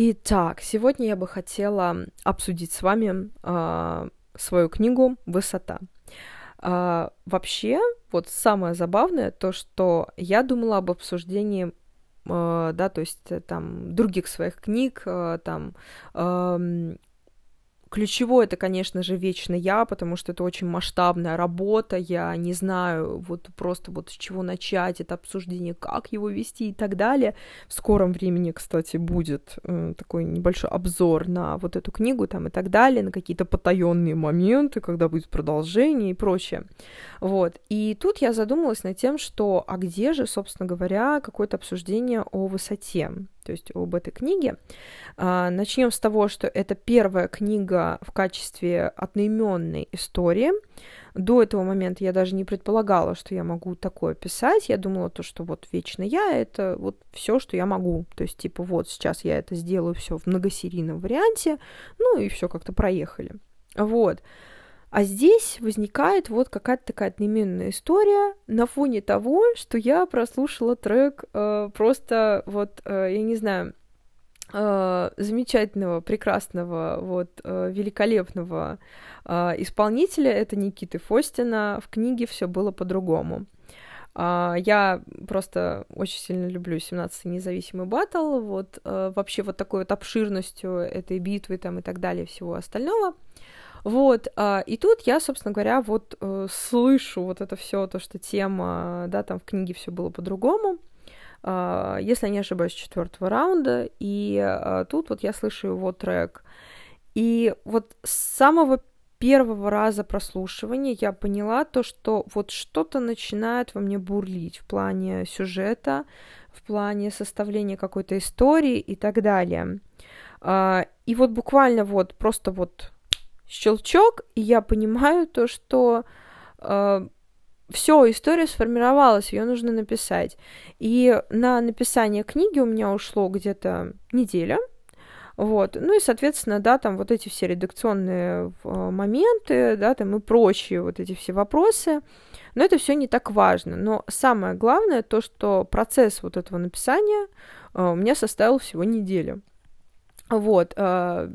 Итак, сегодня я бы хотела обсудить с вами э, свою книгу «Высота». Э, вообще, вот самое забавное то, что я думала об обсуждении Uh, да, то есть э, там других своих книг, там Ключевое это, конечно же, вечно я, потому что это очень масштабная работа, я не знаю вот просто вот с чего начать это обсуждение, как его вести и так далее. В скором времени, кстати, будет э, такой небольшой обзор на вот эту книгу там и так далее, на какие-то потаенные моменты, когда будет продолжение и прочее. Вот. И тут я задумалась над тем, что а где же, собственно говоря, какое-то обсуждение о высоте то есть об этой книге. А, начнем с того, что это первая книга в качестве одноименной истории. До этого момента я даже не предполагала, что я могу такое писать. Я думала то, что вот вечно я это вот все, что я могу. То есть типа вот сейчас я это сделаю все в многосерийном варианте, ну и все как-то проехали. Вот. А здесь возникает вот какая-то такая одноименная история на фоне того, что я прослушала трек э, просто вот, э, я не знаю, э, замечательного, прекрасного, вот, э, великолепного э, исполнителя, это Никиты Фостина, в книге все было по-другому. Uh, я просто очень сильно люблю 17-й независимый батл, вот uh, вообще вот такой вот обширностью этой битвы там и так далее, всего остального. Вот, а, и тут я, собственно говоря, вот э, слышу вот это все, то, что тема, да, там в книге все было по-другому, а, если я не ошибаюсь, четвертого раунда, и а, тут вот я слышу его трек. И вот с самого первого раза прослушивания я поняла то, что вот что-то начинает во мне бурлить в плане сюжета, в плане составления какой-то истории и так далее. И вот буквально вот просто вот щелчок, и я понимаю то, что э, все, история сформировалась, ее нужно написать. И на написание книги у меня ушло где-то неделя. Вот. Ну и, соответственно, да, там вот эти все редакционные э, моменты, да, там и прочие вот эти все вопросы. Но это все не так важно. Но самое главное то, что процесс вот этого написания э, у меня составил всего неделю. Вот, э,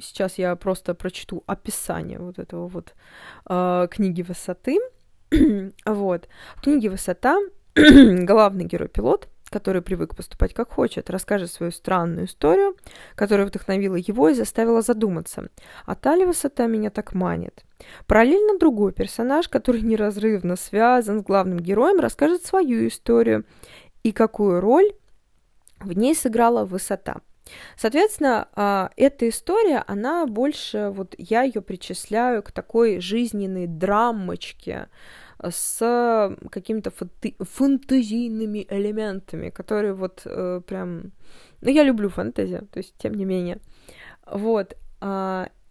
сейчас я просто прочту описание вот этого вот э, книги высоты. вот, в книге высота главный герой-пилот, который привык поступать как хочет, расскажет свою странную историю, которая вдохновила его и заставила задуматься. А та ли высота меня так манит? Параллельно другой персонаж, который неразрывно связан с главным героем, расскажет свою историю и какую роль в ней сыграла высота – Соответственно, а, эта история, она больше, вот я ее причисляю к такой жизненной драмочке с какими-то фантазийными элементами, которые вот э, прям... Ну, я люблю фэнтези, то есть, тем не менее. Вот.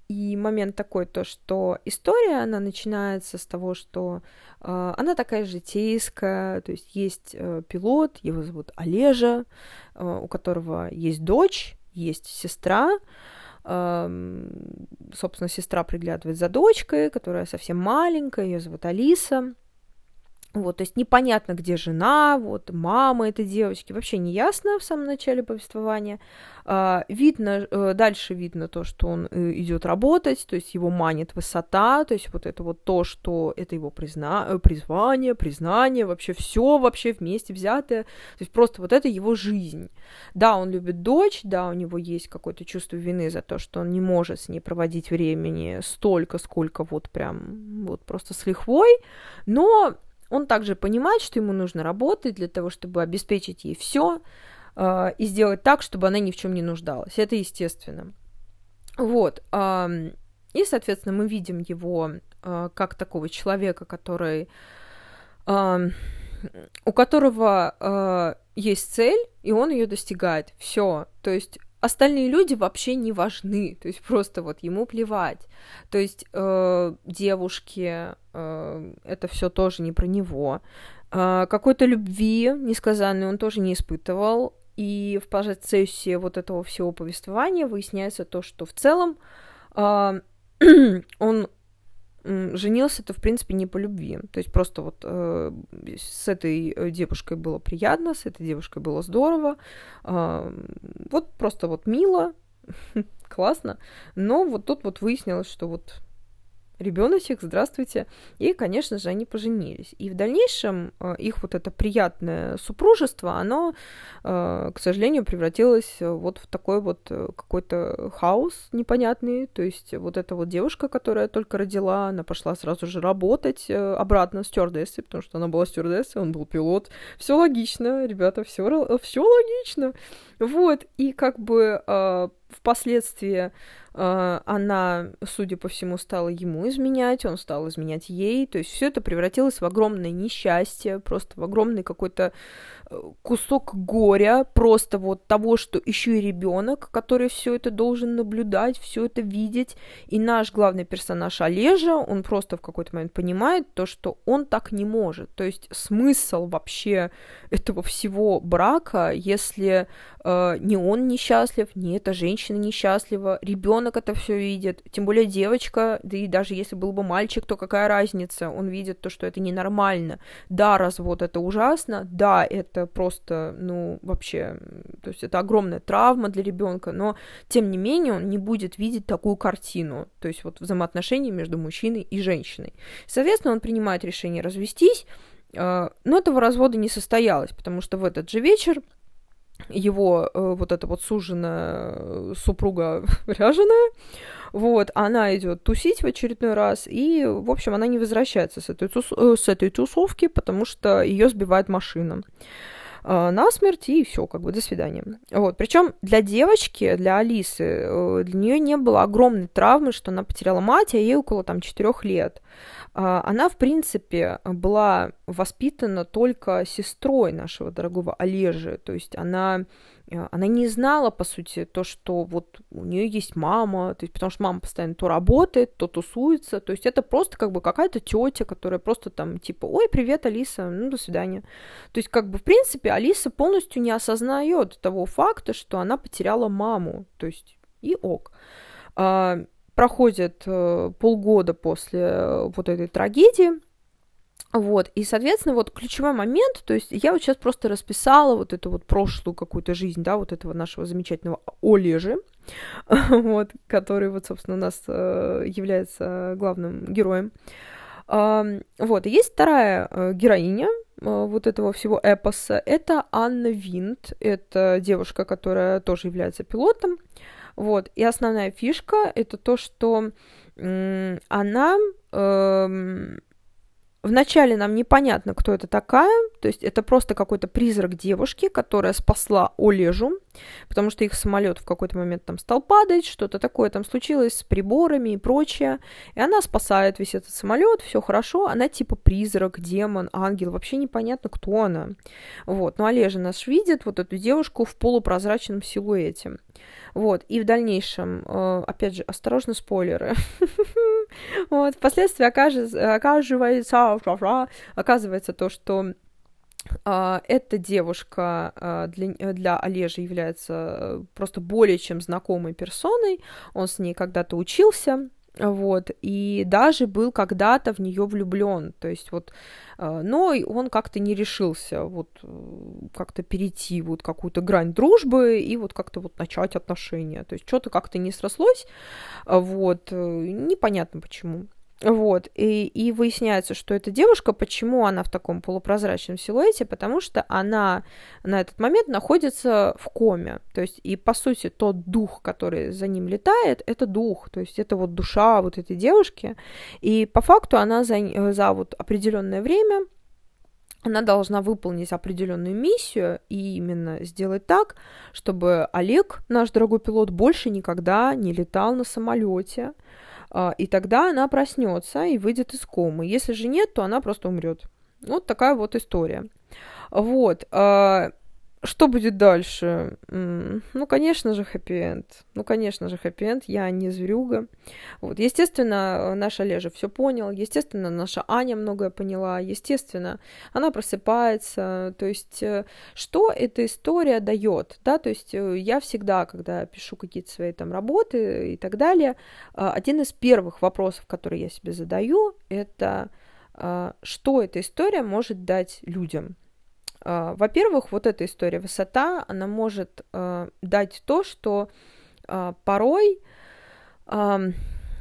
И момент такой, то, что история, она начинается с того, что э, она такая житейская, то есть есть э, пилот, его зовут Олежа, э, у которого есть дочь, есть сестра, э, собственно, сестра приглядывает за дочкой, которая совсем маленькая, ее зовут Алиса, вот, то есть непонятно, где жена, вот, мама этой девочки, вообще не ясно в самом начале повествования. А, видно, э, дальше видно то, что он э, идет работать, то есть его манит высота, то есть вот это вот то, что это его призна... Э, призвание, признание, вообще все вообще вместе взятое, то есть просто вот это его жизнь. Да, он любит дочь, да, у него есть какое-то чувство вины за то, что он не может с ней проводить времени столько, сколько вот прям, вот просто с лихвой, но он также понимает, что ему нужно работать для того, чтобы обеспечить ей все э, и сделать так, чтобы она ни в чем не нуждалась. Это естественно. Вот. Э, и, соответственно, мы видим его э, как такого человека, который э, у которого э, есть цель, и он ее достигает. Все. То есть остальные люди вообще не важны, то есть просто вот ему плевать. То есть э, девушки, э, это все тоже не про него. Э, какой-то любви несказанной он тоже не испытывал. И в процессе вот этого всего повествования выясняется то, что в целом э, он женился-то, в принципе, не по любви. То есть просто вот э, с этой э, девушкой было приятно, с этой девушкой было здорово. Э, вот просто вот мило, классно. Но вот тут вот выяснилось, что вот ребеночек, здравствуйте. И, конечно же, они поженились. И в дальнейшем э, их вот это приятное супружество, оно, э, к сожалению, превратилось вот в такой вот э, какой-то хаос непонятный. То есть вот эта вот девушка, которая только родила, она пошла сразу же работать обратно стюардессой, потому что она была стюардессой, он был пилот. Все логично, ребята, все, все логично. Вот, и как бы впоследствии э, она, судя по всему, стала ему изменять, он стал изменять ей, то есть все это превратилось в огромное несчастье, просто в огромный какой-то э, кусок горя, просто вот того, что еще и ребенок, который все это должен наблюдать, все это видеть, и наш главный персонаж Олежа, он просто в какой-то момент понимает то, что он так не может, то есть смысл вообще этого всего брака, если э, ни он несчастлив, ни эта женщина несчастлива, ребенок это все видит, тем более девочка, да и даже если был бы мальчик, то какая разница, он видит то, что это ненормально. Да, развод это ужасно, да, это просто, ну, вообще, то есть это огромная травма для ребенка, но тем не менее он не будет видеть такую картину, то есть вот взаимоотношения между мужчиной и женщиной. Соответственно, он принимает решение развестись, но этого развода не состоялось, потому что в этот же вечер его э, вот эта вот суженая э, супруга ряженая, вот, она идет тусить в очередной раз, и, в общем, она не возвращается с этой, тус, э, с этой тусовки, потому что ее сбивает машина э, на смерть, и все, как бы, до свидания. Вот, причем для девочки, для Алисы, э, для нее не было огромной травмы, что она потеряла мать, а ей около, там, четырех лет. А, она, в принципе, была воспитана только сестрой нашего дорогого Олежи, то есть она, она не знала, по сути, то, что вот у нее есть мама, то есть потому что мама постоянно то работает, то тусуется, то есть это просто как бы какая-то тетя, которая просто там типа, ой, привет, Алиса, ну, до свидания. То есть как бы, в принципе, Алиса полностью не осознает того факта, что она потеряла маму, то есть и ок. А, проходит э, полгода после э, вот этой трагедии, вот, и, соответственно, вот ключевой момент, то есть я вот сейчас просто расписала вот эту вот прошлую какую-то жизнь, да, вот этого нашего замечательного Олежи, вот, который вот, собственно, у нас э, является главным героем. Вот, и есть вторая э, героиня э, вот этого всего эпоса, это Анна Винт, это девушка, которая тоже является пилотом, вот. И основная фишка это то, что она эм, Вначале нам непонятно, кто это такая, то есть это просто какой-то призрак девушки, которая спасла Олежу, потому что их самолет в какой-то момент там стал падать, что-то такое там случилось с приборами и прочее, и она спасает весь этот самолет, все хорошо, она типа призрак, демон, ангел, вообще непонятно, кто она. Вот, но Олежа нас видит, вот эту девушку в полупрозрачном силуэте. Вот, и в дальнейшем, э, опять же, осторожно, спойлеры. Вот, впоследствии оказывается, оказывается то, что Uh, эта девушка uh, для, для Олежа является просто более чем знакомой персоной. Он с ней когда-то учился, вот, и даже был когда-то в нее влюблен, то есть вот, э, но он как-то не решился вот э, как-то перейти вот какую-то грань дружбы и вот как-то вот начать отношения, то есть что-то как-то не срослось, вот, э, непонятно почему. Вот, и, и выясняется, что эта девушка, почему она в таком полупрозрачном силуэте, потому что она на этот момент находится в коме, то есть, и по сути, тот дух, который за ним летает, это дух, то есть, это вот душа вот этой девушки, и по факту она за, за вот определенное время она должна выполнить определенную миссию и именно сделать так, чтобы Олег, наш дорогой пилот, больше никогда не летал на самолете, и тогда она проснется и выйдет из комы. Если же нет, то она просто умрет. Вот такая вот история. Вот. А, что будет дальше? Ну, конечно же, хэппи-энд. Ну, конечно же, хэппи-энд. Я не зверюга. Вот. Естественно, наша Лежа все понял. Естественно, наша Аня многое поняла. Естественно, она просыпается. То есть, э, что эта история дает? Да, то есть, э, я всегда, когда пишу какие-то свои там работы и так далее, э, один из первых вопросов, которые я себе задаю, это что эта история может дать людям. А, во-первых, вот эта история высота, она может э, дать то, что э, порой э,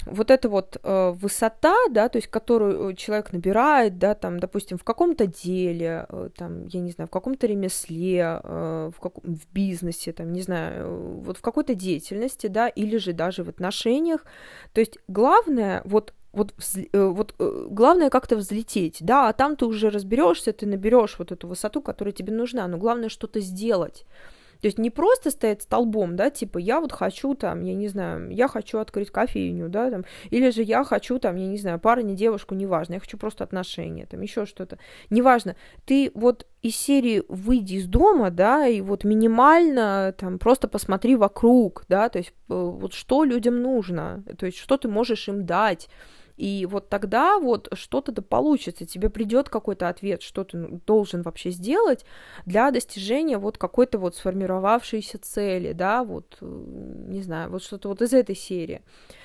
вот эта вот э, высота, да, то есть которую человек набирает, да, там, допустим, в каком-то деле, э, там, я не знаю, в каком-то ремесле, э, в, как, в бизнесе, там, не знаю, вот в какой-то деятельности, да, или же даже в отношениях. То есть главное вот вот, э, вот э, главное как-то взлететь, да, а там ты уже разберешься, ты наберешь вот эту высоту, которая тебе нужна, но главное что-то сделать. То есть не просто стоять столбом, да, типа я вот хочу там, я не знаю, я хочу открыть кофейню, да, там, или же я хочу там, я не знаю, парня, девушку, неважно, я хочу просто отношения, там, еще что-то, неважно. Ты вот из серии выйди из дома, да, и вот минимально там просто посмотри вокруг, да, то есть э, вот что людям нужно, то есть что ты можешь им дать, и вот тогда вот что-то да получится, тебе придет какой-то ответ, что ты должен вообще сделать для достижения вот какой-то вот сформировавшейся цели, да, вот, не знаю, вот что-то вот из этой серии.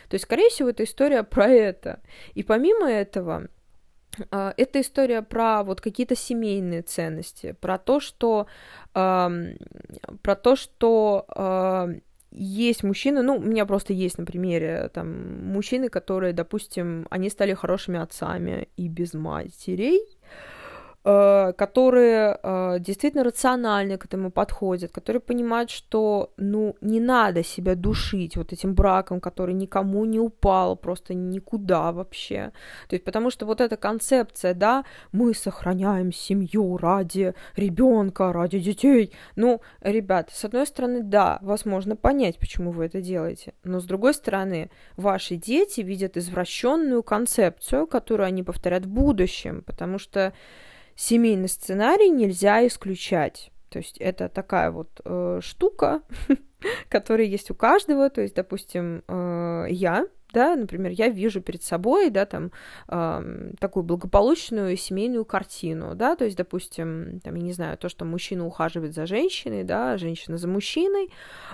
То есть, скорее всего, это история про это. И помимо этого, э, это история про вот какие-то семейные ценности, про то, что, про то, что есть мужчины, ну, у меня просто есть на примере там мужчины, которые, допустим, они стали хорошими отцами и без матерей, которые э, действительно рационально к этому подходят, которые понимают, что, ну, не надо себя душить вот этим браком, который никому не упал, просто никуда вообще. То есть, потому что вот эта концепция, да, мы сохраняем семью ради ребенка, ради детей. Ну, ребят, с одной стороны, да, возможно понять, почему вы это делаете, но с другой стороны, ваши дети видят извращенную концепцию, которую они повторят в будущем, потому что семейный сценарий нельзя исключать. То есть это такая вот э, штука, которая есть у каждого. То есть, допустим, э, я, да, например, я вижу перед собой, да, там, э, такую благополучную семейную картину, да, то есть, допустим, там, я не знаю, то, что мужчина ухаживает за женщиной, да, женщина за мужчиной, э,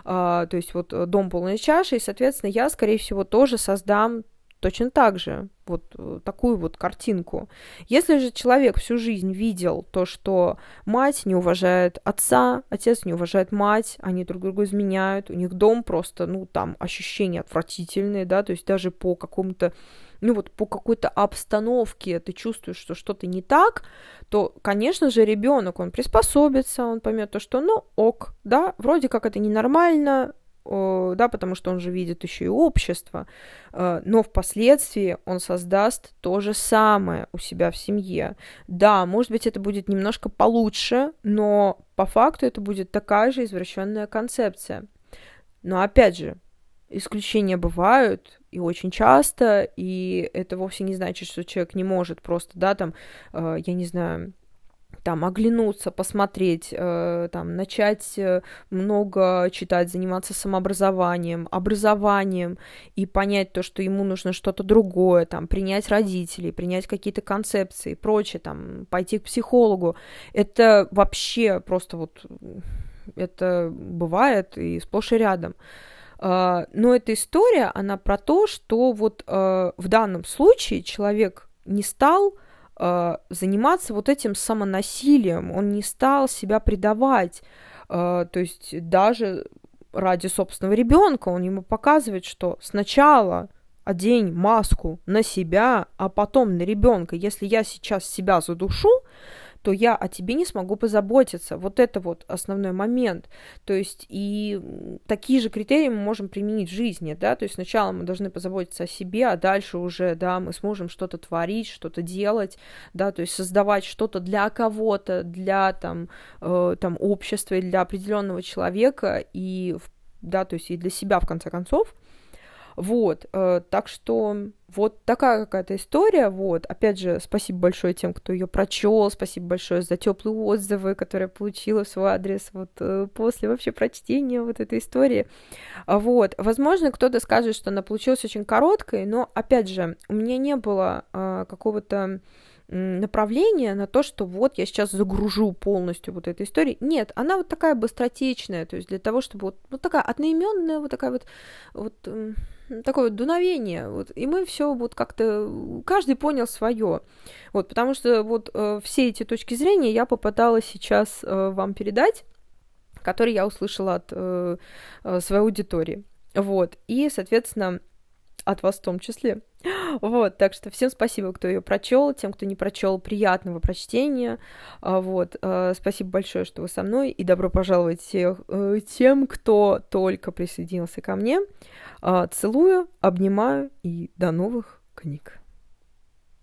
то есть вот дом полной чаши, и, соответственно, я, скорее всего, тоже создам точно так же вот э, такую вот картинку. Если же человек всю жизнь видел то, что мать не уважает отца, отец не уважает мать, они друг другу изменяют, у них дом просто, ну, там ощущения отвратительные, да, то есть даже по какому-то ну вот по какой-то обстановке ты чувствуешь, что что-то не так, то, конечно же, ребенок, он приспособится, он поймет то, что, ну, ок, да, вроде как это ненормально, да, потому что он же видит еще и общество, э, но впоследствии он создаст то же самое у себя в семье. Да, может быть, это будет немножко получше, но по факту это будет такая же извращенная концепция. Но опять же, исключения бывают, и очень часто, и это вовсе не значит, что человек не может просто, да, там, э, я не знаю, там оглянуться, посмотреть, э, там начать э, много читать, заниматься самообразованием, образованием и понять то, что ему нужно что-то другое, там принять родителей, принять какие-то концепции и прочее, там пойти к психологу, это вообще просто вот это бывает и сплошь и рядом. Uh, но эта история, она про то, что вот uh, в данном случае человек не стал э, заниматься вот этим самонасилием, он не стал себя предавать, э, то есть даже ради собственного ребенка он ему показывает, что сначала одень маску на себя, а потом на ребенка. Если я сейчас себя задушу, то я о тебе не смогу позаботиться. Вот это вот основной момент. То есть и такие же критерии мы можем применить в жизни, да, то есть сначала мы должны позаботиться о себе, а дальше уже, да, мы сможем что-то творить, что-то делать, да, то есть создавать что-то для кого-то, для там, э, там общества для определенного человека и, да, то есть и для себя в конце концов. Вот, э, так что вот такая какая-то история, вот. Опять же, спасибо большое тем, кто ее прочел, спасибо большое за теплые отзывы, которые я получила в свой адрес вот э, после вообще прочтения вот этой истории. Вот, возможно, кто-то скажет, что она получилась очень короткой, но, опять же, у меня не было э, какого-то направление на то, что вот я сейчас загружу полностью вот этой истории. Нет, она вот такая быстротечная, то есть для того, чтобы вот, вот такая одноименная, вот такая вот, вот такое дуновение, вот, и мы все вот как-то, каждый понял свое, вот, потому что вот э, все эти точки зрения я попыталась сейчас э, вам передать, которые я услышала от э, э своей аудитории, вот, и, соответственно, от вас в том числе. Вот, так что всем спасибо, кто ее прочел, тем, кто не прочел, приятного прочтения. А, вот, э, спасибо большое, что вы со мной, и добро пожаловать всех, э, тем, кто только присоединился ко мне. А, целую, обнимаю и до новых книг.